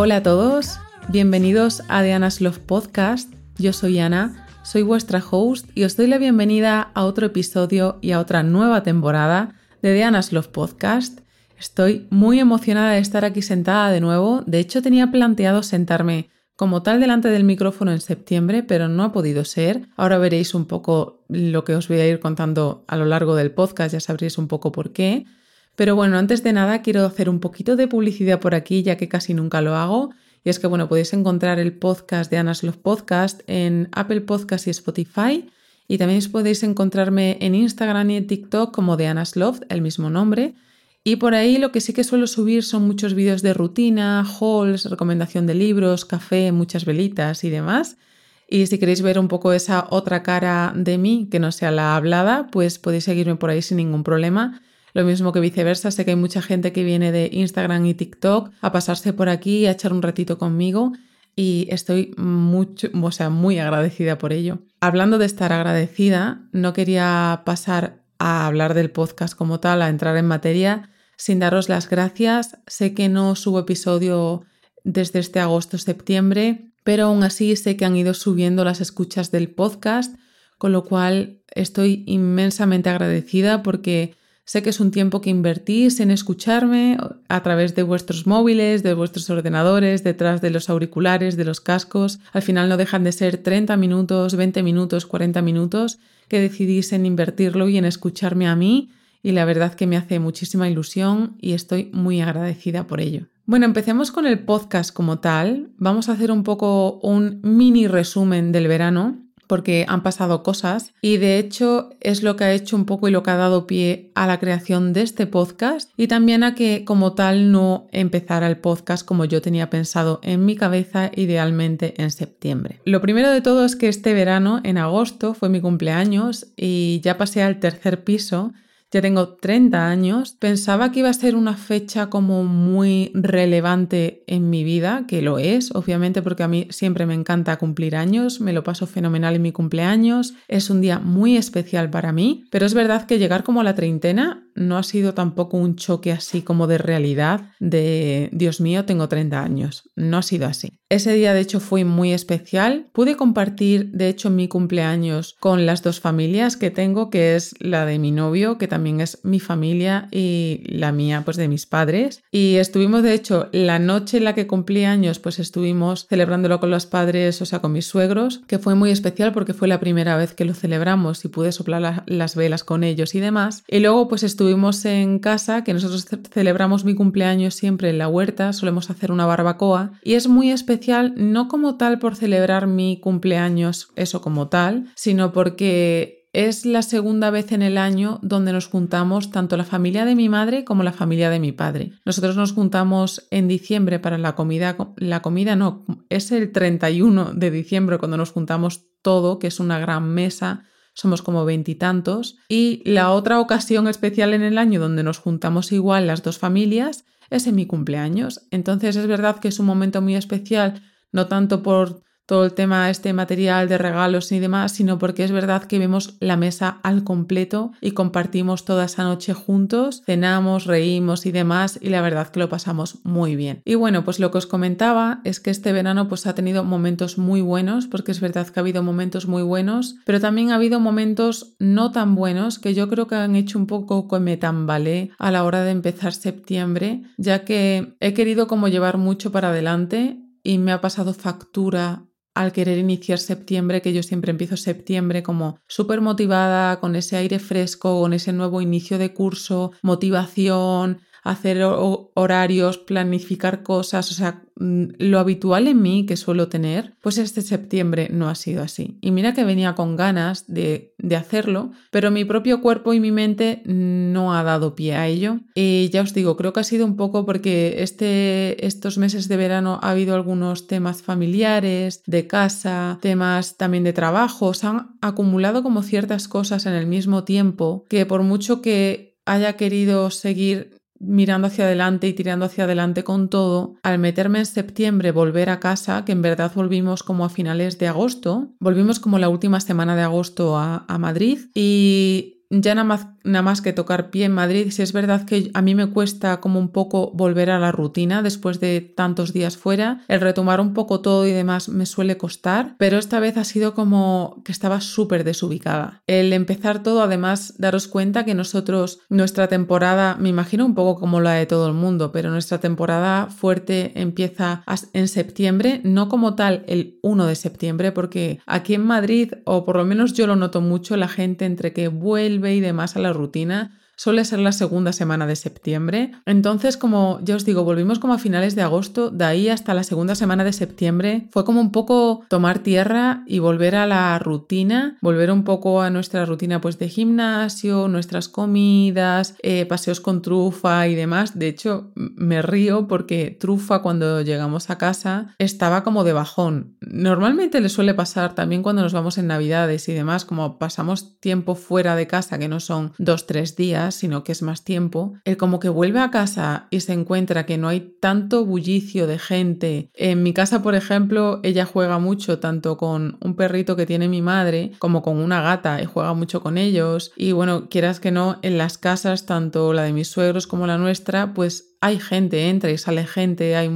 Hola a todos, bienvenidos a Diana's Love Podcast. Yo soy Ana, soy vuestra host y os doy la bienvenida a otro episodio y a otra nueva temporada de Diana's Love Podcast. Estoy muy emocionada de estar aquí sentada de nuevo. De hecho, tenía planteado sentarme como tal delante del micrófono en septiembre, pero no ha podido ser. Ahora veréis un poco lo que os voy a ir contando a lo largo del podcast, ya sabréis un poco por qué. Pero bueno, antes de nada quiero hacer un poquito de publicidad por aquí, ya que casi nunca lo hago. Y es que, bueno, podéis encontrar el podcast de Anas Love Podcast en Apple Podcast y Spotify. Y también podéis encontrarme en Instagram y en TikTok como de Anas Love, el mismo nombre. Y por ahí lo que sí que suelo subir son muchos vídeos de rutina, hauls, recomendación de libros, café, muchas velitas y demás. Y si queréis ver un poco esa otra cara de mí, que no sea la hablada, pues podéis seguirme por ahí sin ningún problema. Lo mismo que viceversa, sé que hay mucha gente que viene de Instagram y TikTok a pasarse por aquí, a echar un ratito conmigo y estoy mucho, o sea, muy agradecida por ello. Hablando de estar agradecida, no quería pasar a hablar del podcast como tal, a entrar en materia, sin daros las gracias. Sé que no subo episodio desde este agosto-septiembre, pero aún así sé que han ido subiendo las escuchas del podcast, con lo cual estoy inmensamente agradecida porque Sé que es un tiempo que invertís en escucharme a través de vuestros móviles, de vuestros ordenadores, detrás de los auriculares, de los cascos. Al final no dejan de ser 30 minutos, 20 minutos, 40 minutos que decidís en invertirlo y en escucharme a mí y la verdad que me hace muchísima ilusión y estoy muy agradecida por ello. Bueno, empecemos con el podcast como tal. Vamos a hacer un poco un mini resumen del verano porque han pasado cosas y de hecho es lo que ha hecho un poco y lo que ha dado pie a la creación de este podcast y también a que como tal no empezara el podcast como yo tenía pensado en mi cabeza idealmente en septiembre. Lo primero de todo es que este verano, en agosto, fue mi cumpleaños y ya pasé al tercer piso ya tengo 30 años, pensaba que iba a ser una fecha como muy relevante en mi vida, que lo es, obviamente porque a mí siempre me encanta cumplir años, me lo paso fenomenal en mi cumpleaños, es un día muy especial para mí, pero es verdad que llegar como a la treintena no ha sido tampoco un choque así como de realidad de, Dios mío, tengo 30 años, no ha sido así. Ese día de hecho fue muy especial, pude compartir de hecho mi cumpleaños con las dos familias que tengo, que es la de mi novio, que también es mi familia y la mía, pues de mis padres. Y estuvimos, de hecho, la noche en la que cumplí años, pues estuvimos celebrándolo con los padres, o sea, con mis suegros, que fue muy especial porque fue la primera vez que lo celebramos y pude soplar las velas con ellos y demás. Y luego, pues estuvimos en casa, que nosotros celebramos mi cumpleaños siempre en la huerta, solemos hacer una barbacoa y es muy especial, no como tal por celebrar mi cumpleaños, eso como tal, sino porque es la segunda vez en el año donde nos juntamos tanto la familia de mi madre como la familia de mi padre. Nosotros nos juntamos en diciembre para la comida, la comida no, es el 31 de diciembre cuando nos juntamos todo, que es una gran mesa, somos como veintitantos. Y, la otra ocasión especial en el año donde nos juntamos igual las dos familias es en mi cumpleaños. Entonces es verdad que es un momento muy especial, no tanto por todo el tema este material de regalos y demás, sino porque es verdad que vemos la mesa al completo y compartimos toda esa noche juntos, cenamos, reímos y demás y la verdad que lo pasamos muy bien. Y bueno, pues lo que os comentaba es que este verano pues ha tenido momentos muy buenos, porque es verdad que ha habido momentos muy buenos, pero también ha habido momentos no tan buenos que yo creo que han hecho un poco que me tambalé a la hora de empezar septiembre, ya que he querido como llevar mucho para adelante y me ha pasado factura al querer iniciar septiembre, que yo siempre empiezo septiembre como súper motivada, con ese aire fresco, con ese nuevo inicio de curso, motivación, hacer horarios, planificar cosas, o sea, mm, lo habitual en mí que suelo tener, pues este septiembre no ha sido así. Y mira que venía con ganas de, de, hacerlo, pero mi propio cuerpo y mi mente no ha dado pie a ello. Y ya os digo, creo que ha sido un poco porque este, estos meses de verano ha habido algunos temas familiares, de casa, temas también de trabajo, se han acumulado como ciertas cosas en el mismo tiempo que por mucho que haya querido seguir mirando hacia adelante y tirando hacia adelante con todo, al meterme en septiembre, volver a casa, que en verdad volvimos como a finales de agosto, volvimos como la última semana de agosto a, Madrid y ya nada más, nada más que tocar pie en Madrid, si es verdad que a mí me cuesta como un poco volver a la rutina después de tantos días fuera, el retomar un poco todo y demás me suele costar, pero esta vez ha sido como que estaba súper desubicada. El empezar todo, además, daros cuenta que nosotros, nuestra temporada, me imagino un poco como la de todo el mundo, pero nuestra temporada fuerte empieza en septiembre, no como tal el 1 de septiembre, porque aquí en Madrid, o por lo menos yo lo noto mucho, la gente entre que vuelve y demás a la rutina suele ser la segunda semana de septiembre. Entonces, como ya os digo, volvimos como a finales de agosto, de ahí hasta la segunda semana de septiembre fue como un poco tomar tierra y volver a la rutina, volver un poco a nuestra rutina pues de gimnasio, nuestras comidas, eh, paseos con trufa y demás. De hecho, me río porque trufa cuando llegamos a casa estaba como de bajón. Normalmente le suele pasar también cuando nos vamos en navidades y demás, como pasamos tiempo fuera de casa que no son dos, tres días sino que es más tiempo, él como que vuelve a casa y se encuentra que no hay tanto bullicio de gente. En mi casa, por ejemplo, ella juega mucho tanto con un perrito que tiene mi madre como con una gata y juega mucho con ellos. Y bueno, quieras que no, en las casas, tanto la de mis suegros como la nuestra, pues hay gente, entra y sale gente, hay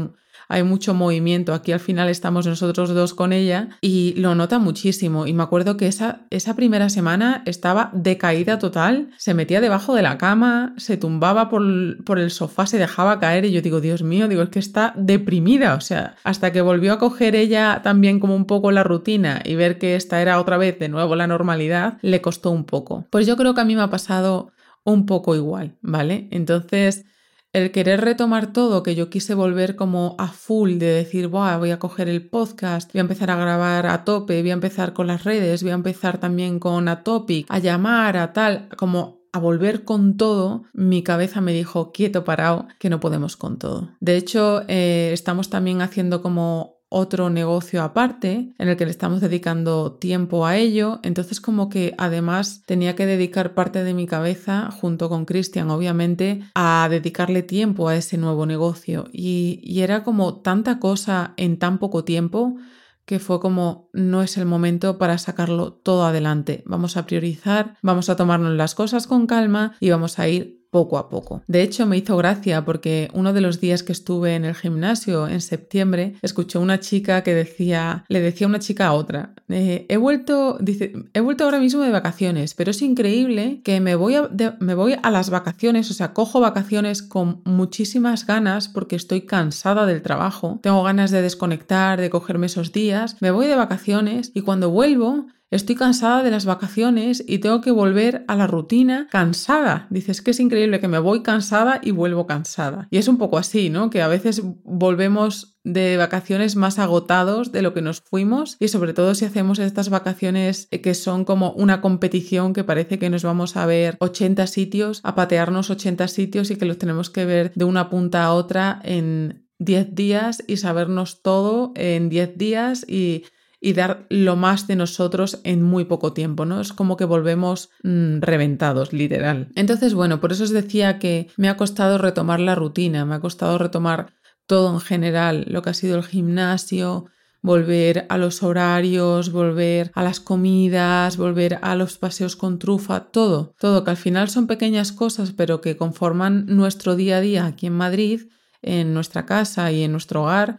hay mucho movimiento. Aquí al final estamos nosotros dos con ella y lo nota muchísimo. Y me acuerdo que esa, esa primera semana estaba decaída total, se metía debajo de la cama, se tumbaba por, por el sofá, se dejaba caer y yo digo, Dios mío, digo, es que está deprimida. O sea, hasta que volvió a coger ella también como un poco la rutina y ver que esta era otra vez de nuevo la normalidad, le costó un poco. Pues yo creo que a mí me ha pasado un poco igual, ¿vale? Entonces, el querer retomar todo, que yo quise volver como a full de decir, voy a coger el podcast, voy a empezar a grabar a tope, voy a empezar con las redes, voy a empezar también con a topic, a llamar, a tal, como a volver con todo, mi cabeza me dijo, quieto, parado, que no podemos con todo. De hecho, eh, estamos también haciendo como otro negocio aparte en el que le estamos dedicando tiempo a ello. Entonces como que además tenía que dedicar parte de mi cabeza, junto con Cristian obviamente, a dedicarle tiempo a ese nuevo negocio. Y, y era como tanta cosa en tan poco tiempo que fue como no es el momento para sacarlo todo adelante. Vamos a priorizar, vamos a tomarnos las cosas con calma y vamos a ir poco a poco. De hecho, me hizo gracia porque uno de los días que estuve en el gimnasio en septiembre, escuché una chica que decía, le decía una chica a otra, eh, he vuelto, dice, he vuelto ahora mismo de vacaciones, pero es increíble que me voy, a, me voy a las vacaciones, o sea, cojo vacaciones con muchísimas ganas porque estoy cansada del trabajo, tengo ganas de desconectar, de cogerme esos días, me voy de vacaciones y cuando vuelvo Estoy cansada de las vacaciones y tengo que volver a la rutina cansada. Dices que es increíble que me voy cansada y vuelvo cansada. Y es un poco así, ¿no? Que a veces volvemos de vacaciones más agotados de lo que nos fuimos y sobre todo si hacemos estas vacaciones que son como una competición que parece que nos vamos a ver 80 sitios, a patearnos 80 sitios y que los tenemos que ver de una punta a otra en 10 días y sabernos todo en 10 días y y dar lo más de nosotros en muy poco tiempo, ¿no? Es como que volvemos mm, reventados, literal. Entonces, bueno, por eso os decía que me ha costado retomar la rutina, me ha costado retomar todo en general, lo que ha sido el gimnasio, volver a los horarios, volver a las comidas, volver a los paseos con trufa, todo, todo, que al final son pequeñas cosas, pero que conforman nuestro día a día aquí en Madrid, en nuestra casa y en nuestro hogar,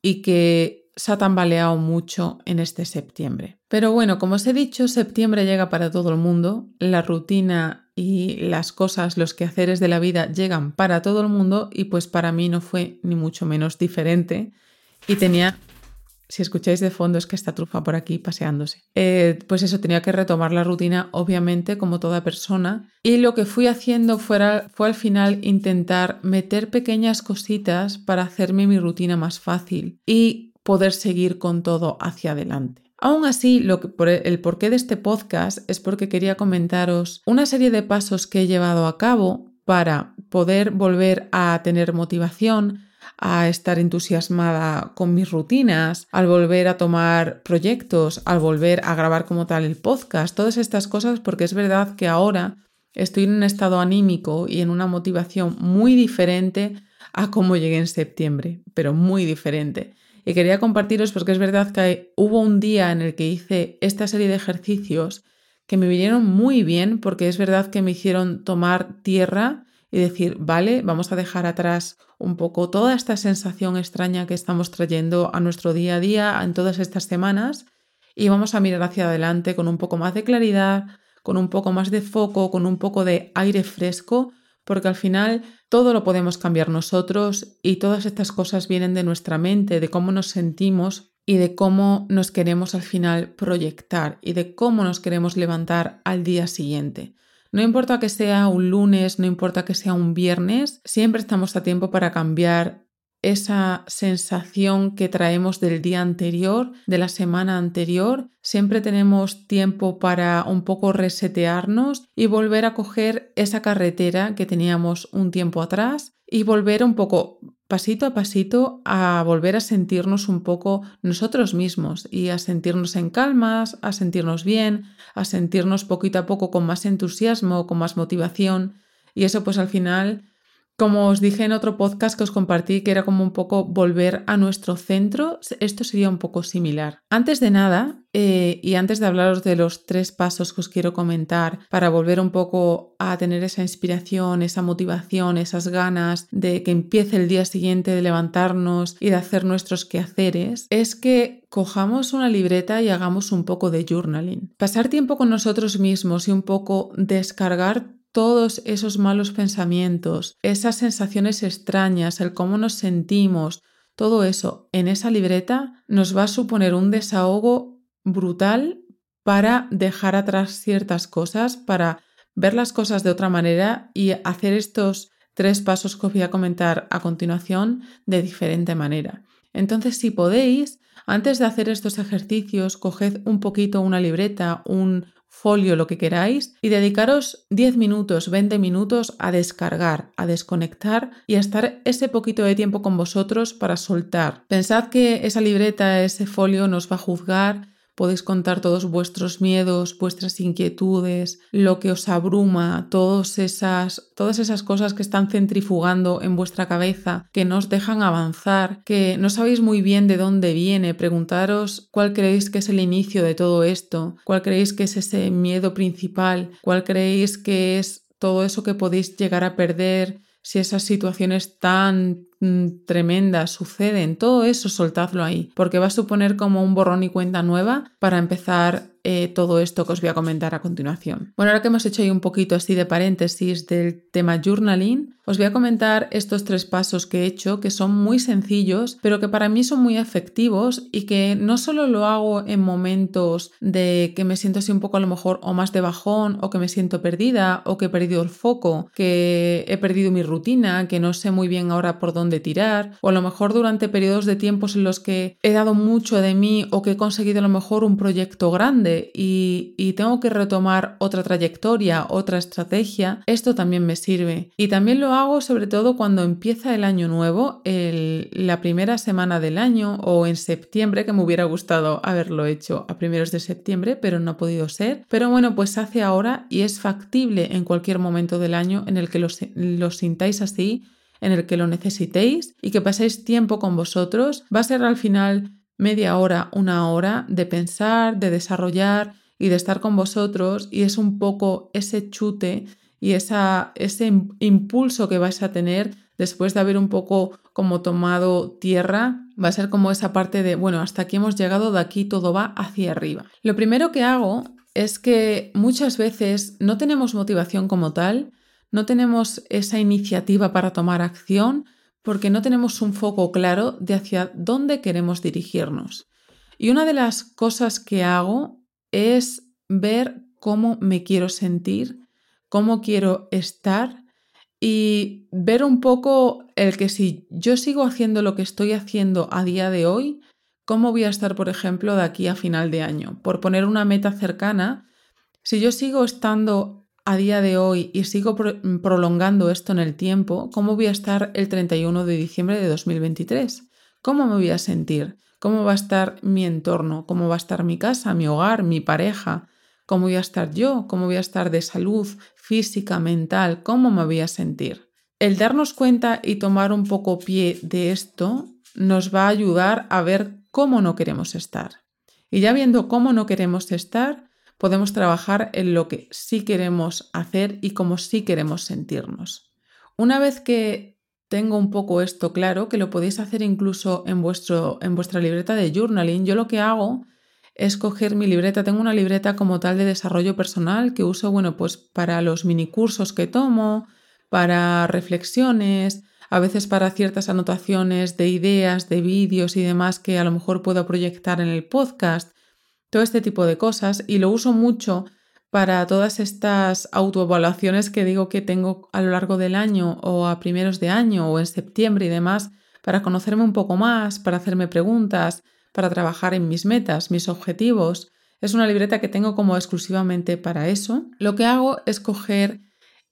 y que se ha tambaleado mucho en este septiembre. Pero bueno, como os he dicho, septiembre llega para todo el mundo, la rutina y las cosas, los quehaceres de la vida llegan para todo el mundo y pues para mí no fue ni mucho menos diferente y tenía... Si escucháis de fondo es que está trufa por aquí paseándose. Eh, pues eso, tenía que retomar la rutina, obviamente, como toda persona. Y lo que fui haciendo fue al final intentar meter pequeñas cositas para hacerme mi rutina más fácil. Y poder seguir con todo hacia adelante. Aún así, lo que, el porqué de este podcast es porque quería comentaros una serie de pasos que he llevado a cabo para poder volver a tener motivación, a estar entusiasmada con mis rutinas, al volver a tomar proyectos, al volver a grabar como tal el podcast, todas estas cosas, porque es verdad que ahora estoy en un estado anímico y en una motivación muy diferente a cómo llegué en septiembre, pero muy diferente. Y quería compartiros porque es verdad que hubo un día en el que hice esta serie de ejercicios que me vinieron muy bien porque es verdad que me hicieron tomar tierra y decir, vale, vamos a dejar atrás un poco toda esta sensación extraña que estamos trayendo a nuestro día a día en todas estas semanas y vamos a mirar hacia adelante con un poco más de claridad, con un poco más de foco, con un poco de aire fresco, porque al final todo lo podemos cambiar nosotros y todas estas cosas vienen de nuestra mente, de cómo nos sentimos y de cómo nos queremos al final proyectar y de cómo nos queremos levantar al día siguiente. No importa que sea un lunes, no importa que sea un viernes, siempre estamos a tiempo para cambiar esa sensación que traemos del día anterior, de la semana anterior. Siempre tenemos tiempo para un poco resetearnos y volver a coger esa carretera que teníamos un tiempo atrás y volver un poco pasito a pasito a volver a sentirnos un poco nosotros mismos y a sentirnos en calmas, a sentirnos bien, a sentirnos poquito a poco con más entusiasmo, con más motivación. Y eso pues al final como os dije en otro podcast que os compartí, que era como un poco volver a nuestro centro, esto sería un poco similar. Antes de nada, eh, y antes de hablaros de los tres pasos que os quiero comentar para volver un poco a tener esa inspiración, esa motivación, esas ganas de que empiece el día siguiente de levantarnos y de hacer nuestros quehaceres, es que cojamos una libreta y hagamos un poco de journaling. Pasar tiempo con nosotros mismos y un poco descargar todos esos malos pensamientos, esas sensaciones extrañas, el cómo nos sentimos, todo eso en esa libreta nos va a suponer un desahogo brutal para dejar atrás ciertas cosas, para ver las cosas de otra manera y hacer estos tres pasos que os voy a comentar a continuación de diferente manera. Entonces, si podéis, antes de hacer estos ejercicios, coged un poquito una libreta, un folio, lo que queráis, y dedicaros 10 minutos, 20 minutos a descargar, a desconectar y a estar ese poquito de tiempo con vosotros para soltar. Pensad que esa libreta, ese folio nos va a juzgar Podéis contar todos vuestros miedos, vuestras inquietudes, lo que os abruma, todas esas, todas esas cosas que están centrifugando en vuestra cabeza, que no os dejan avanzar, que no sabéis muy bien de dónde viene. Preguntaros cuál creéis que es el inicio de todo esto, cuál creéis que es ese miedo principal, cuál creéis que es todo eso que podéis llegar a perder si esas situaciones tan tremendas suceden, todo eso soltadlo ahí, porque va a suponer como un borrón y cuenta nueva para empezar eh, todo esto que os voy a comentar a continuación. Bueno, ahora que hemos hecho ahí un poquito así de paréntesis del tema journaling, os voy a comentar estos tres pasos que he hecho, que son muy sencillos, pero que para mí son muy efectivos y que no solo lo hago en momentos de que me siento así un poco a lo mejor o más de bajón o que me siento perdida o que he perdido el foco, que he perdido mi rutina, que no sé muy bien ahora por dónde tirar, o a lo mejor durante periodos de tiempos en los que he dado mucho de mí o que he conseguido a lo mejor un proyecto grande y, tengo que retomar otra trayectoria, otra estrategia, esto también me sirve. Y también lo hago sobre todo cuando empieza el año nuevo, la primera semana del año o en septiembre, que me hubiera gustado haberlo hecho a primeros de septiembre, pero no ha podido ser. Pero bueno, pues hace ahora y es factible en cualquier momento del año en el que lo, lo sintáis así en el que lo necesitéis y que paséis tiempo con vosotros, va a ser al final media hora, una hora de pensar, de desarrollar y de estar con vosotros y es un poco ese chute y esa, ese impulso que vais a tener después de haber un poco como tomado tierra, va a ser como esa parte de, bueno, hasta aquí hemos llegado, de aquí todo va hacia arriba. Lo primero que hago es que muchas veces no tenemos motivación como tal, no tenemos esa iniciativa para tomar acción, porque no tenemos un foco claro de hacia dónde queremos dirigirnos. Y una de las cosas que hago es ver cómo me quiero sentir, cómo quiero estar y ver un poco el que si yo sigo haciendo lo que estoy haciendo a día de hoy, cómo voy a estar, por ejemplo, de aquí a final de año. Por poner una meta cercana, si yo sigo estando a día de hoy y sigo prolongando esto en el tiempo, ¿cómo voy a estar el 31 de diciembre de 2023? ¿Cómo me voy a sentir? ¿Cómo va a estar mi entorno? ¿Cómo va a estar mi casa, mi hogar, mi pareja? ¿Cómo voy a estar yo? ¿Cómo voy a estar de salud física, mental? ¿Cómo me voy a sentir? El darnos cuenta y tomar un poco pie de esto nos va a ayudar a ver cómo no queremos estar. Y ya viendo cómo no queremos estar, podemos trabajar en lo que sí queremos hacer y cómo sí queremos sentirnos. Una vez que tengo un poco esto claro, que lo podéis hacer incluso en, vuestro, en vuestra libreta de journaling, yo lo que hago es coger mi libreta. Tengo una libreta como tal de desarrollo personal que uso, bueno, pues para los minicursos que tomo, para reflexiones, a veces para ciertas anotaciones de ideas, de vídeos y demás que a lo mejor puedo proyectar en el podcast, todo este tipo de cosas y lo uso mucho para todas estas autoevaluaciones que digo que tengo a lo largo del año o a primeros de año o en septiembre y demás, para conocerme un poco más, para hacerme preguntas, para trabajar en mis metas, mis objetivos. Es una libreta que tengo como exclusivamente para eso. Lo que hago es coger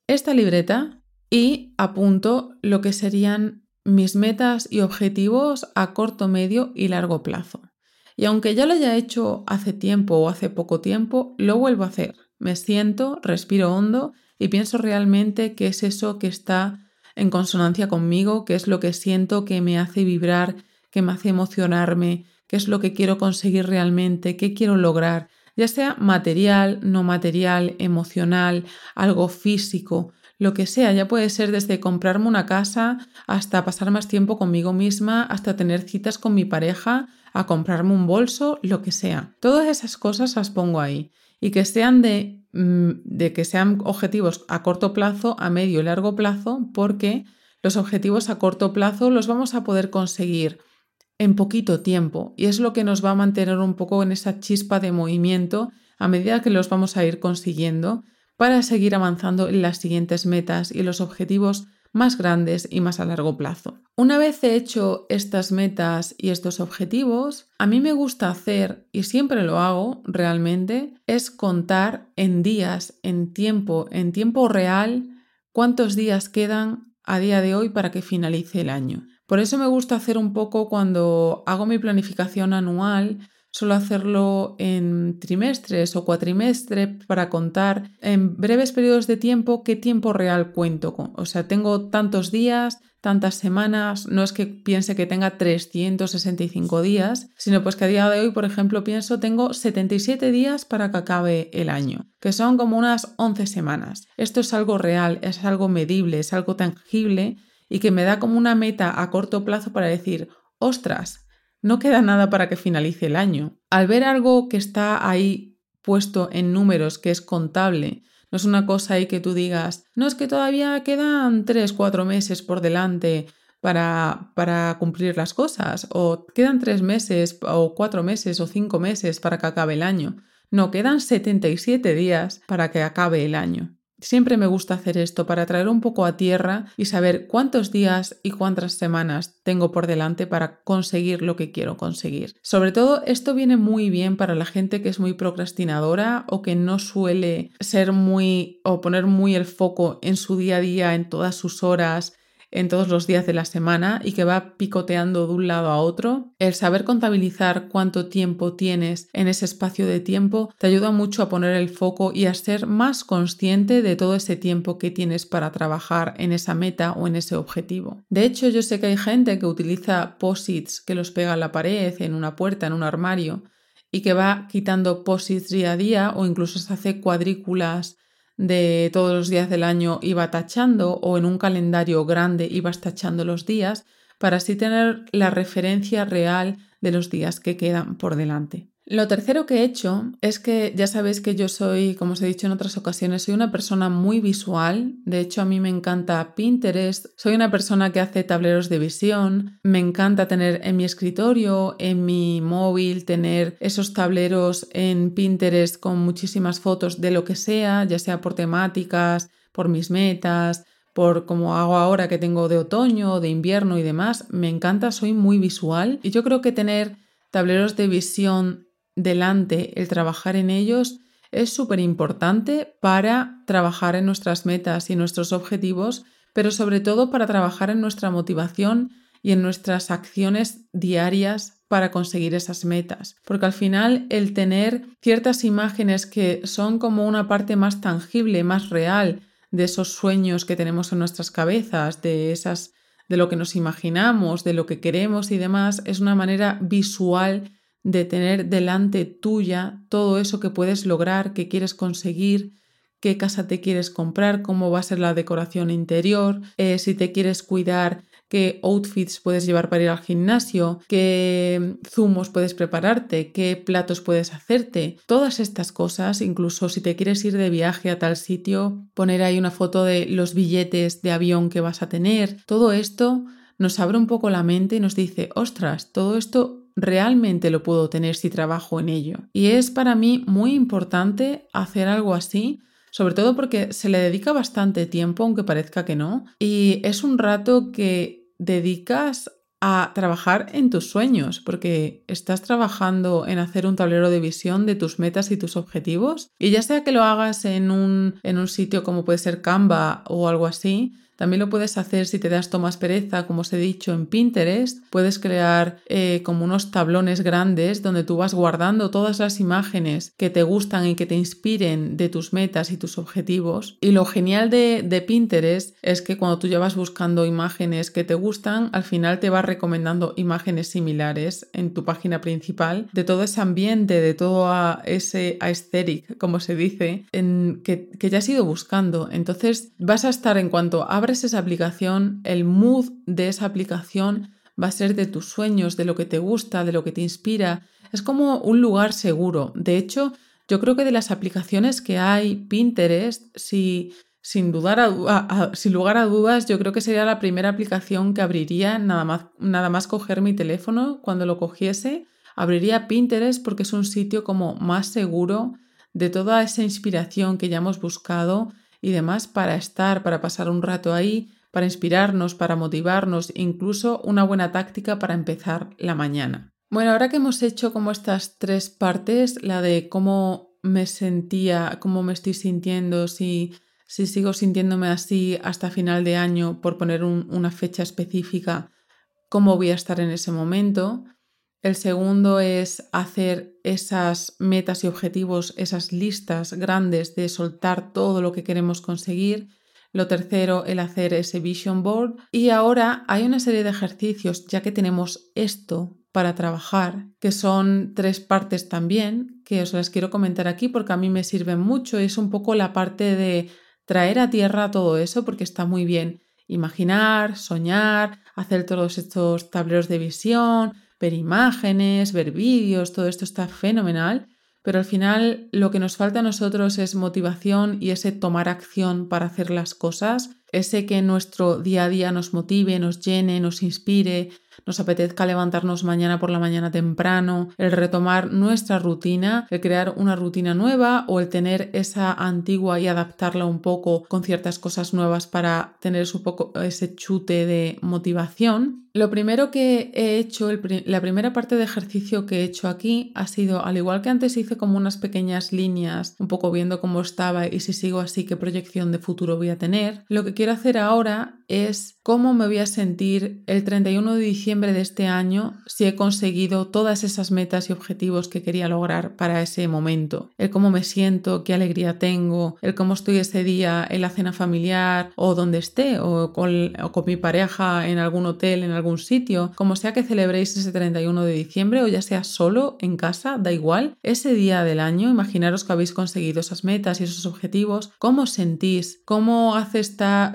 esta libreta y apunto lo que serían mis metas y objetivos a corto, medio y largo plazo. Y aunque ya lo haya hecho hace tiempo o hace poco tiempo, lo vuelvo a hacer. Me siento, respiro hondo y pienso realmente qué es eso que está en consonancia conmigo, qué es lo que siento que me hace vibrar, que me hace emocionarme, qué es lo que quiero conseguir realmente, qué quiero lograr, ya sea material, no material, emocional, algo físico, lo que sea, ya puede ser desde comprarme una casa hasta pasar más tiempo conmigo misma, hasta tener citas con mi pareja, a comprarme un bolso, lo que sea. Todas esas cosas las pongo ahí y que sean de, mm, de que sean objetivos a corto plazo, a medio y largo plazo, porque los objetivos a corto plazo los vamos a poder conseguir en poquito tiempo y es lo que nos va a mantener un poco en esa chispa de movimiento a medida que los vamos a ir consiguiendo para seguir avanzando en las siguientes metas y los objetivos más grandes y más a largo plazo. Una vez he hecho estas metas y estos objetivos, a mí me gusta hacer, y siempre lo hago realmente, es contar en días, en tiempo, en tiempo real, cuántos días quedan a día de hoy para que finalice el año. Por eso me gusta hacer un poco cuando hago mi planificación anual, Suelo hacerlo en trimestres o cuatrimestres para contar en breves periodos de tiempo qué tiempo real cuento con. O sea, tengo tantos días, tantas semanas, no es que piense que tenga 365 días, sino pues que a día de hoy, por ejemplo, pienso tengo 77 días para que acabe el año, que son como unas 11 semanas. Esto es algo real, es algo medible, es algo tangible y que me da como una meta a corto plazo para decir, ostras, no queda nada para que finalice el año. Al ver algo que está ahí puesto en números, que es contable, no es una cosa ahí que tú digas, no es que todavía quedan tres, cuatro meses por delante para, para cumplir las cosas, o quedan tres meses, o cuatro meses, o cinco meses para que acabe el año. No, quedan 77 días para que acabe el año. Siempre me gusta hacer esto para traer un poco a tierra y saber cuántos días y cuántas semanas tengo por delante para conseguir lo que quiero conseguir. Sobre todo esto viene muy bien para la gente que es muy procrastinadora o que no suele ser muy o poner muy el foco en su día a día, en todas sus horas, en todos los días de la semana y que va picoteando de un lado a otro, el saber contabilizar cuánto tiempo tienes en ese espacio de tiempo te ayuda mucho a poner el foco y a ser más consciente de todo ese tiempo que tienes para trabajar en esa meta o en ese objetivo. De hecho, yo sé que hay gente que utiliza posits que los pega en la pared, en una puerta, en un armario y que va quitando posits día a día o incluso se hace cuadrículas de todos los días del año iba tachando o en un calendario grande ibas tachando los días para así tener la referencia real de los días que quedan por delante. Lo tercero que he hecho es que ya sabéis que yo soy, como os he dicho en otras ocasiones, soy una persona muy visual. De hecho, a mí me encanta Pinterest. Soy una persona que hace tableros de visión. Me encanta tener en mi escritorio, en mi móvil, tener esos tableros en Pinterest con muchísimas fotos de lo que sea, ya sea por temáticas, por mis metas, por como hago ahora que tengo de otoño, de invierno y demás. Me encanta, soy muy visual y yo creo que tener tableros de visión delante, el trabajar en ellos es súper importante para trabajar en nuestras metas y nuestros objetivos, pero sobre todo para trabajar en nuestra motivación y en nuestras acciones diarias para conseguir esas metas. Porque al final el tener ciertas imágenes que son como una parte más tangible, más real de esos sueños que tenemos en nuestras cabezas, de esas de lo que nos imaginamos, de lo que queremos y demás, es una manera visual de tener delante tuya todo eso que puedes lograr, que quieres conseguir, qué casa te quieres comprar, cómo va a ser la decoración interior, eh, si te quieres cuidar, qué outfits puedes llevar para ir al gimnasio, qué zumos puedes prepararte, qué platos puedes hacerte. Todas estas cosas, incluso si te quieres ir de viaje a tal sitio, poner ahí una foto de los billetes de avión que vas a tener. Todo esto nos abre un poco la mente y nos dice, ostras, todo esto realmente lo puedo tener si trabajo en ello. Y es para mí muy importante hacer algo así, sobre todo porque se le dedica bastante tiempo, aunque parezca que no, y es un rato que dedicas a trabajar en tus sueños, porque estás trabajando en hacer un tablero de visión de tus metas y tus objetivos. Y ya sea que lo hagas en un, en un sitio como puede ser Canva o algo así, también lo puedes hacer si te das más pereza, como os he dicho, en Pinterest. Puedes crear eh, como unos tablones grandes donde tú vas guardando todas las imágenes que te gustan y que te inspiren de tus metas y tus objetivos. Y lo genial de, de Pinterest es que cuando tú ya vas buscando imágenes que te gustan, al final te va recomendando imágenes similares en tu página principal de todo ese ambiente, de todo ese aesthetic, como se dice, que, que ya has ido buscando. Entonces vas a estar en cuanto abres esa aplicación, el mood de esa aplicación va a ser de tus sueños, de lo que te gusta, de lo que te inspira. Es como un lugar seguro. De hecho, yo creo que de las aplicaciones que hay, Pinterest, si, sin, dudar sin lugar a dudas, yo creo que sería la primera aplicación que abriría nada más, nada más coger mi teléfono cuando lo cogiese. Abriría Pinterest porque es un sitio como más seguro de toda esa inspiración que ya hemos buscado y demás para estar, para pasar un rato ahí, para inspirarnos, para motivarnos, incluso una buena táctica para empezar la mañana. Bueno, ahora que hemos hecho como estas tres partes, la de cómo me sentía, cómo me estoy sintiendo, si, si sigo sintiéndome así hasta final de año, por poner una fecha específica, cómo voy a estar en ese momento, el segundo es hacer esas metas y objetivos, esas listas grandes de soltar todo lo que queremos conseguir. Lo tercero, el hacer ese vision board. Y ahora hay una serie de ejercicios, ya que tenemos esto para trabajar, que son tres partes también, que os las quiero comentar aquí porque a mí me sirven mucho. Es un poco la parte de traer a tierra todo eso, porque está muy bien imaginar, soñar, hacer todos estos tableros de visión, ver imágenes, ver vídeos, todo esto está fenomenal, pero al final lo que nos falta a nosotros es motivación y ese tomar acción para hacer las cosas, ese que nuestro día a día nos motive, nos llene, nos inspire, nos apetezca levantarnos mañana por la mañana temprano, el retomar nuestra rutina, el crear una rutina nueva o el tener esa antigua y adaptarla un poco con ciertas cosas nuevas para tener un poco ese chute de motivación. Lo primero que he hecho, la primera parte de ejercicio que he hecho aquí ha sido, al igual que antes hice como unas pequeñas líneas, un poco viendo cómo estaba y si sigo así, qué proyección de futuro voy a tener, lo que quiero hacer ahora es cómo me voy a sentir el 31 de diciembre de este año si he conseguido todas esas metas y objetivos que quería lograr para ese momento. El cómo me siento, qué alegría tengo, el cómo estoy ese día en la cena familiar o donde esté o con, con mi pareja en algún hotel, en algún sitio, como sea que celebréis ese 31 de diciembre o ya sea solo en casa, da igual, ese día del año, imaginaros que habéis conseguido esas metas y esos objetivos, cómo sentís, cómo, hace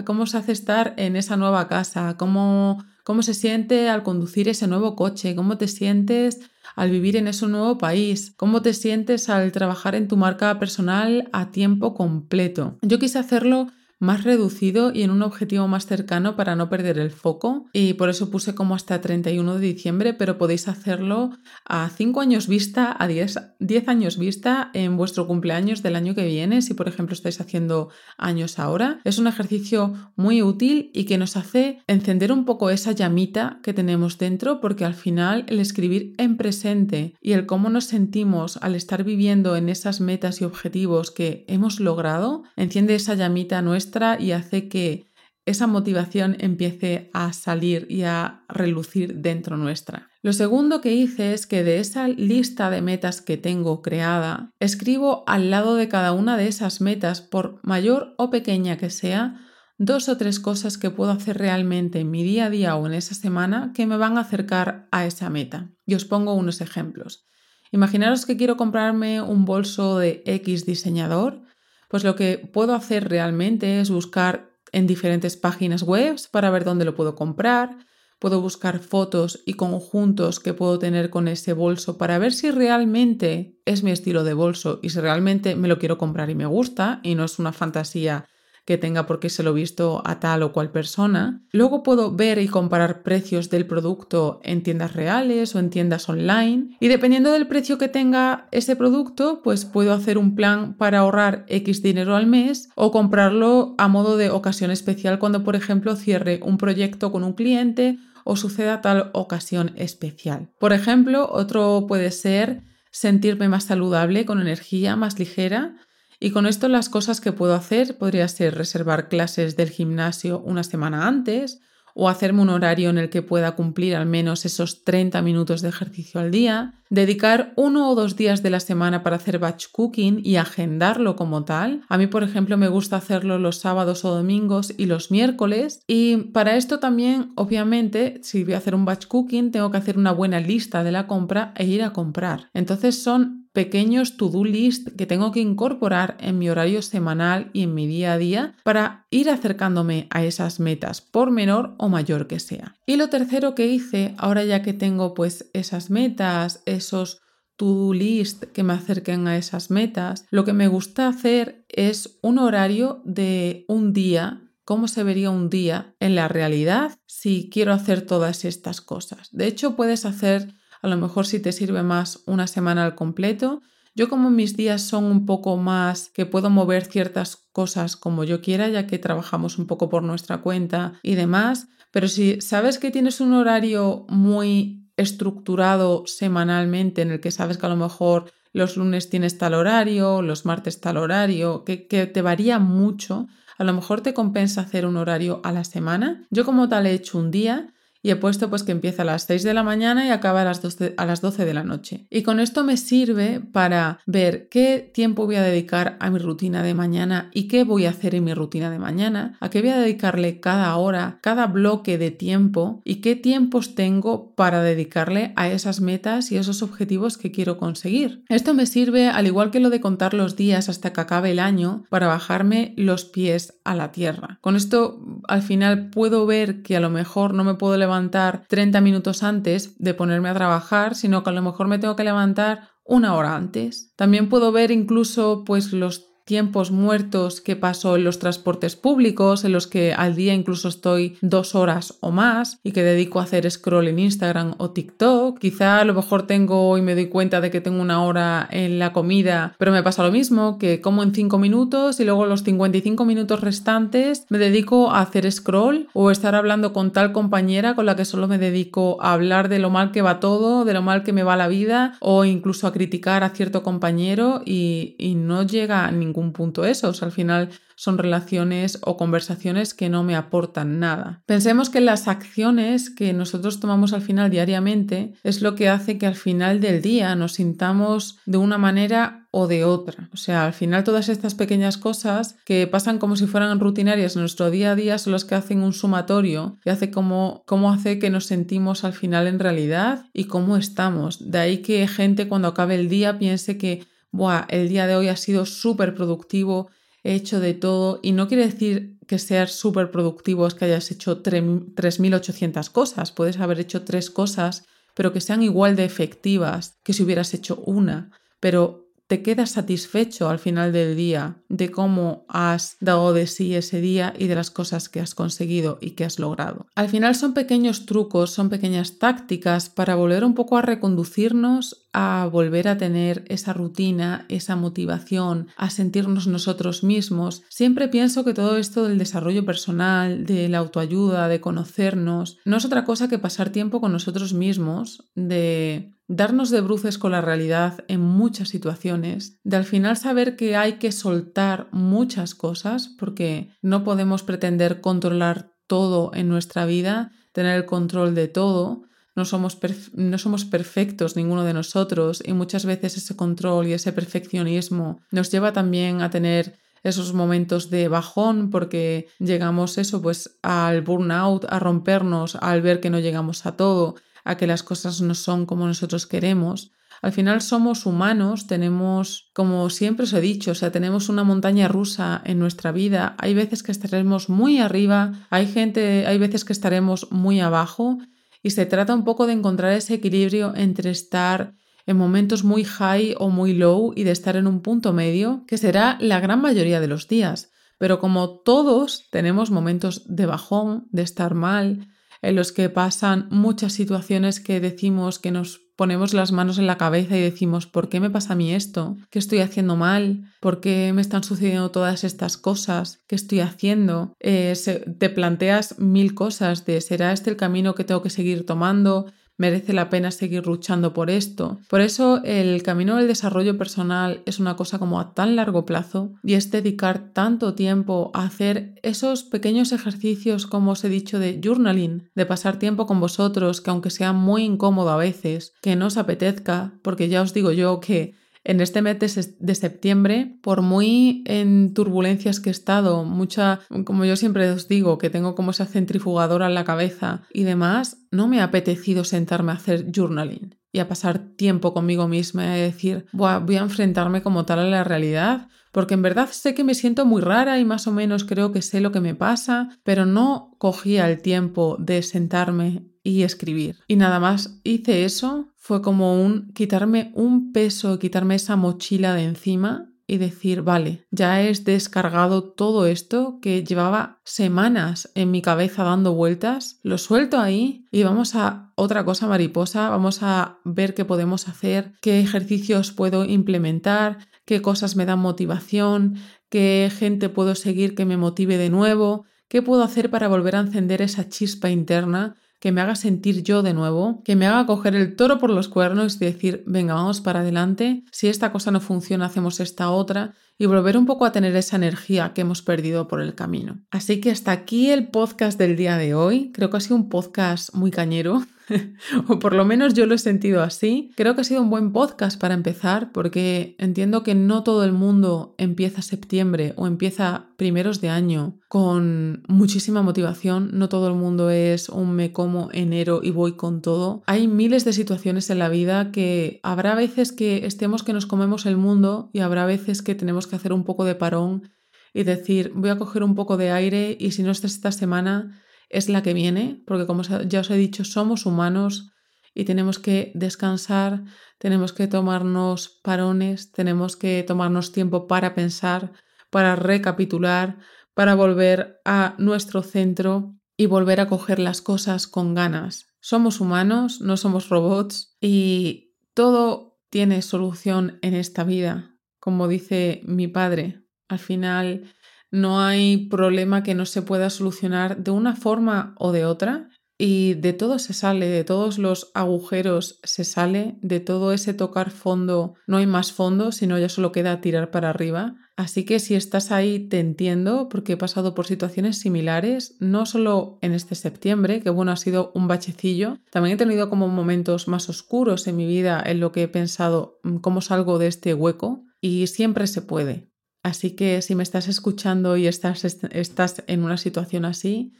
cómo os hace estar en esa nueva casa, cómo, cómo se siente al conducir ese nuevo coche, cómo te sientes al vivir en ese nuevo país, cómo te sientes al trabajar en tu marca personal a tiempo completo. Yo quise hacerlo más reducido y en un objetivo más cercano para no perder el foco y por eso puse como hasta 31 de diciembre, pero podéis hacerlo a 5 años vista, a 10, 10 años vista en vuestro cumpleaños del año que viene, si por ejemplo estáis haciendo años ahora. Es un ejercicio muy útil y que nos hace encender un poco esa llamita que tenemos dentro porque al final el escribir en presente y el cómo nos sentimos al estar viviendo en esas metas y objetivos que hemos logrado, enciende esa llamita nuestra y hace que esa motivación empiece a salir y a relucir dentro nuestra. Lo segundo que hice es que de esa lista de metas que tengo creada, escribo al lado de cada una de esas metas, por mayor o pequeña que sea, dos o tres cosas que puedo hacer realmente en mi día a día o en esa semana que me van a acercar a esa meta. Y os pongo unos ejemplos. Imaginaros que quiero comprarme un bolso de X diseñador, pues lo que puedo hacer realmente es buscar en diferentes páginas web para ver dónde lo puedo comprar, puedo buscar fotos y conjuntos que puedo tener con ese bolso para ver si realmente es mi estilo de bolso y si realmente me lo quiero comprar y me gusta y no es una fantasía que tenga porque se lo visto a tal o cual persona. Luego puedo ver y comparar precios del producto en tiendas reales o en tiendas online y dependiendo del precio que tenga ese producto, pues puedo hacer un plan para ahorrar X dinero al mes o comprarlo a modo de ocasión especial cuando, por ejemplo, cierre un proyecto con un cliente o suceda tal ocasión especial. Por ejemplo, otro puede ser sentirme más saludable, con energía más ligera, y con esto las cosas que puedo hacer podría ser reservar clases del gimnasio una semana antes o hacerme un horario en el que pueda cumplir al menos esos 30 minutos de ejercicio al día, dedicar uno o dos días de la semana para hacer batch cooking y agendarlo como tal. A mí, por ejemplo, me gusta hacerlo los sábados o domingos y los miércoles. Y para esto también, obviamente, si voy a hacer un batch cooking, tengo que hacer una buena lista de la compra e ir a comprar. Entonces son pequeños to-do list que tengo que incorporar en mi horario semanal y en mi día a día para ir acercándome a esas metas, por menor o mayor que sea. Y lo tercero que hice, ahora ya que tengo pues esas metas, esos to-do list que me acerquen a esas metas, lo que me gusta hacer es un horario de un día cómo se vería un día en la realidad si quiero hacer todas estas cosas. De hecho, puedes hacer a lo mejor si te sirve más una semana al completo. Yo como mis días son un poco más que puedo mover ciertas cosas como yo quiera, ya que trabajamos un poco por nuestra cuenta y demás, pero si sabes que tienes un horario muy estructurado semanalmente en el que sabes que a lo mejor los lunes tienes tal horario, los martes tal horario, que, que te varía mucho, a lo mejor te compensa hacer un horario a la semana. Yo como tal he hecho un día y he puesto pues que empieza a las 6 de la mañana y acaba a las, 12, a las 12 de la noche. Y con esto me sirve para ver qué tiempo voy a dedicar a mi rutina de mañana y qué voy a hacer en mi rutina de mañana, a qué voy a dedicarle cada hora, cada bloque de tiempo y qué tiempos tengo para dedicarle a esas metas y esos objetivos que quiero conseguir. Esto me sirve, al igual que lo de contar los días hasta que acabe el año, para bajarme los pies a la tierra. Con esto al final puedo ver que a lo mejor no me puedo levantar levantar 30 minutos antes de ponerme a trabajar, sino que a lo mejor me tengo que levantar una hora antes. También puedo ver incluso pues los tiempos muertos que paso en los transportes públicos, en los que al día incluso estoy dos horas o más y que dedico a hacer scroll en Instagram o TikTok. Quizá a lo mejor tengo y me doy cuenta de que tengo una hora en la comida, pero me pasa lo mismo, que como en cinco minutos y luego los 55 minutos restantes me dedico a hacer scroll o estar hablando con tal compañera con la que solo me dedico a hablar de lo mal que va todo, de lo mal que me va la vida o incluso a criticar a cierto compañero y, y no llega a ningún un punto eso. al final son relaciones o conversaciones que no me aportan nada. Pensemos que las acciones que nosotros tomamos al final diariamente es lo que hace que al final del día nos sintamos de una manera o de otra. O sea, al final todas estas pequeñas cosas que pasan como si fueran rutinarias en nuestro día a día son las que hacen un sumatorio y hace como, cómo hace que nos sentimos al final en realidad y cómo estamos. De ahí que gente cuando acabe el día piense que Buah, el día de hoy ha sido súper productivo, he hecho de todo y no quiere decir que seas súper productivo es que hayas hecho 3.800 cosas, puedes haber hecho tres cosas, pero que sean igual de efectivas que si hubieras hecho una, pero te quedas satisfecho al final del día de cómo has dado de sí ese día y de las cosas que has conseguido y que has logrado. Al final son pequeños trucos, son pequeñas tácticas para volver un poco a reconducirnos a volver a tener esa rutina, esa motivación, a sentirnos nosotros mismos. Siempre pienso que todo esto del desarrollo personal, de la autoayuda, de conocernos, no es otra cosa que pasar tiempo con nosotros mismos, de darnos de bruces con la realidad en muchas situaciones, de al final saber que hay que soltar muchas cosas porque no podemos pretender controlar todo en nuestra vida, tener el control de todo, no somos, no somos perfectos ninguno de nosotros y muchas veces ese control y ese perfeccionismo nos lleva también a tener esos momentos de bajón porque llegamos eso pues al burnout, a rompernos, al ver que no llegamos a todo a que las cosas no son como nosotros queremos, Al final somos humanos, tenemos, como siempre os he dicho, o sea, tenemos una montaña rusa en nuestra vida. Hay veces que estaremos muy arriba, hay gente, hay veces que estaremos muy abajo y se trata un poco de encontrar ese equilibrio entre estar en momentos muy high o muy low y de estar en un punto medio, que será la gran mayoría de los días. Pero como todos tenemos momentos de bajón, de estar mal, en los que pasan muchas situaciones que decimos que nos ponemos las manos en la cabeza y decimos, ¿por qué me pasa a mí esto? ¿Qué estoy haciendo mal? ¿Por qué me están sucediendo todas estas cosas? ¿Qué estoy haciendo? Eh, te planteas mil cosas de, ¿será este el camino que tengo que seguir tomando? Merece la pena seguir luchando por esto. Por eso el camino del desarrollo personal es una cosa como a tan largo plazo y es dedicar tanto tiempo a hacer esos pequeños ejercicios, como os he dicho, de journaling, de pasar tiempo con vosotros, que aunque sea muy incómodo a veces, que no os apetezca, porque ya os digo yo que en este mes de, septiembre, por muy en turbulencias que he estado, mucha, como yo siempre os digo, que tengo como esa centrifugadora en la cabeza y demás, no me ha apetecido sentarme a hacer journaling y a pasar tiempo conmigo misma y a decir, voy a enfrentarme como tal a la realidad, porque en verdad sé que me siento muy rara y más o menos creo que sé lo que me pasa, pero no cogía el tiempo de sentarme y escribir. Y nada más hice eso, fue como un quitarme un peso, quitarme esa mochila de encima y decir, vale, ya he descargado todo esto que llevaba semanas en mi cabeza dando vueltas, lo suelto ahí y vamos a otra cosa mariposa, vamos a ver qué podemos hacer, qué ejercicios puedo implementar, qué cosas me dan motivación, qué gente puedo seguir que me motive de nuevo, qué puedo hacer para volver a encender esa chispa interna que me haga sentir yo de nuevo, que me haga coger el toro por los cuernos y decir, venga, vamos para adelante, si esta cosa no funciona, hacemos esta otra, y volver un poco a tener esa energía que hemos perdido por el camino. Así que hasta aquí el podcast del día de hoy. Creo que ha sido un podcast muy cañero. o por lo menos yo lo he sentido así. Creo que ha sido un buen podcast para empezar porque entiendo que no todo el mundo empieza septiembre o empieza primeros de año con muchísima motivación. No todo el mundo es un me como enero y voy con todo. Hay miles de situaciones en la vida que habrá veces que estemos que nos comemos el mundo y habrá veces que tenemos que hacer un poco de parón y decir voy a coger un poco de aire y si no es esta semana es la que viene, porque como ya os he dicho, somos humanos y tenemos que descansar, tenemos que tomarnos parones, tenemos que tomarnos tiempo para pensar, para recapitular, para volver a nuestro centro y volver a coger las cosas con ganas. Somos humanos, no somos robots y todo tiene solución en esta vida. Como dice mi padre, al final no hay problema que no se pueda solucionar de una forma o de otra y de todo se sale, de todos los agujeros se sale, de todo ese tocar fondo no hay más fondo, sino ya solo queda tirar para arriba. Así que si estás ahí te entiendo porque he pasado por situaciones similares, no solo en este septiembre, que bueno, ha sido un bachecillo, también he tenido como momentos más oscuros en mi vida en lo que he pensado mm, cómo salgo de este hueco y siempre se puede. Así que si me estás escuchando y estás, estás en una situación así,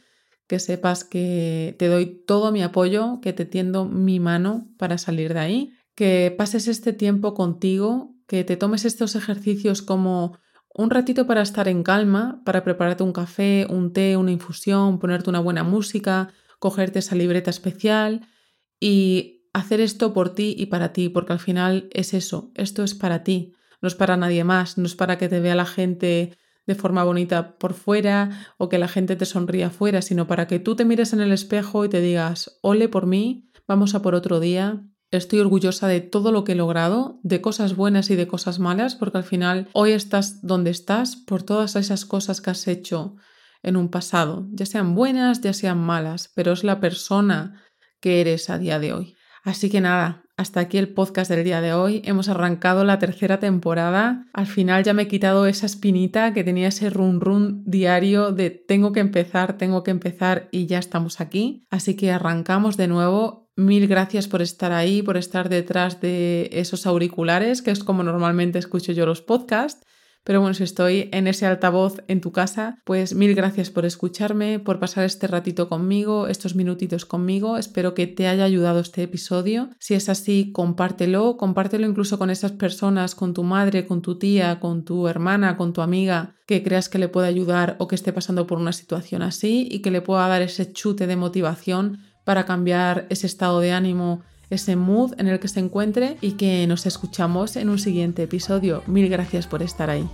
que sepas que te doy todo mi apoyo, que te tiendo mi mano para salir de ahí, que pases este tiempo contigo, que te tomes estos ejercicios como un ratito para estar en calma, para prepararte un café, un té, una infusión, ponerte una buena música, cogerte esa libreta especial y hacer esto por ti y para ti, porque al final es eso, esto es para ti no es para nadie más, no es para que te vea la gente de forma bonita por fuera o que la gente te sonría fuera, sino para que tú te mires en el espejo y te digas, ole por mí, vamos a por otro día, estoy orgullosa de todo lo que he logrado, de cosas buenas y de cosas malas, porque al final hoy estás donde estás por todas esas cosas que has hecho en un pasado, ya sean buenas, ya sean malas, pero es la persona que eres a día de hoy. Así que nada, hasta aquí el podcast del día de hoy. Hemos arrancado la tercera temporada. Al final ya me he quitado esa espinita que tenía ese run run diario de tengo que empezar, tengo que empezar y ya estamos aquí. Así que arrancamos de nuevo. Mil gracias por estar ahí, por estar detrás de esos auriculares, que es como normalmente escucho yo los podcasts. Pero bueno, si estoy en ese altavoz en tu casa, pues mil gracias por escucharme, por pasar este ratito conmigo, estos minutitos conmigo. Espero que te haya ayudado este episodio. Si es así, compártelo, compártelo incluso con esas personas, con tu madre, con tu tía, con tu hermana, con tu amiga, que creas que le pueda ayudar o que esté pasando por una situación así y que le pueda dar ese chute de motivación para cambiar ese estado de ánimo ese mood en el que se encuentre y que nos escuchamos en un siguiente episodio. Mil gracias por estar ahí.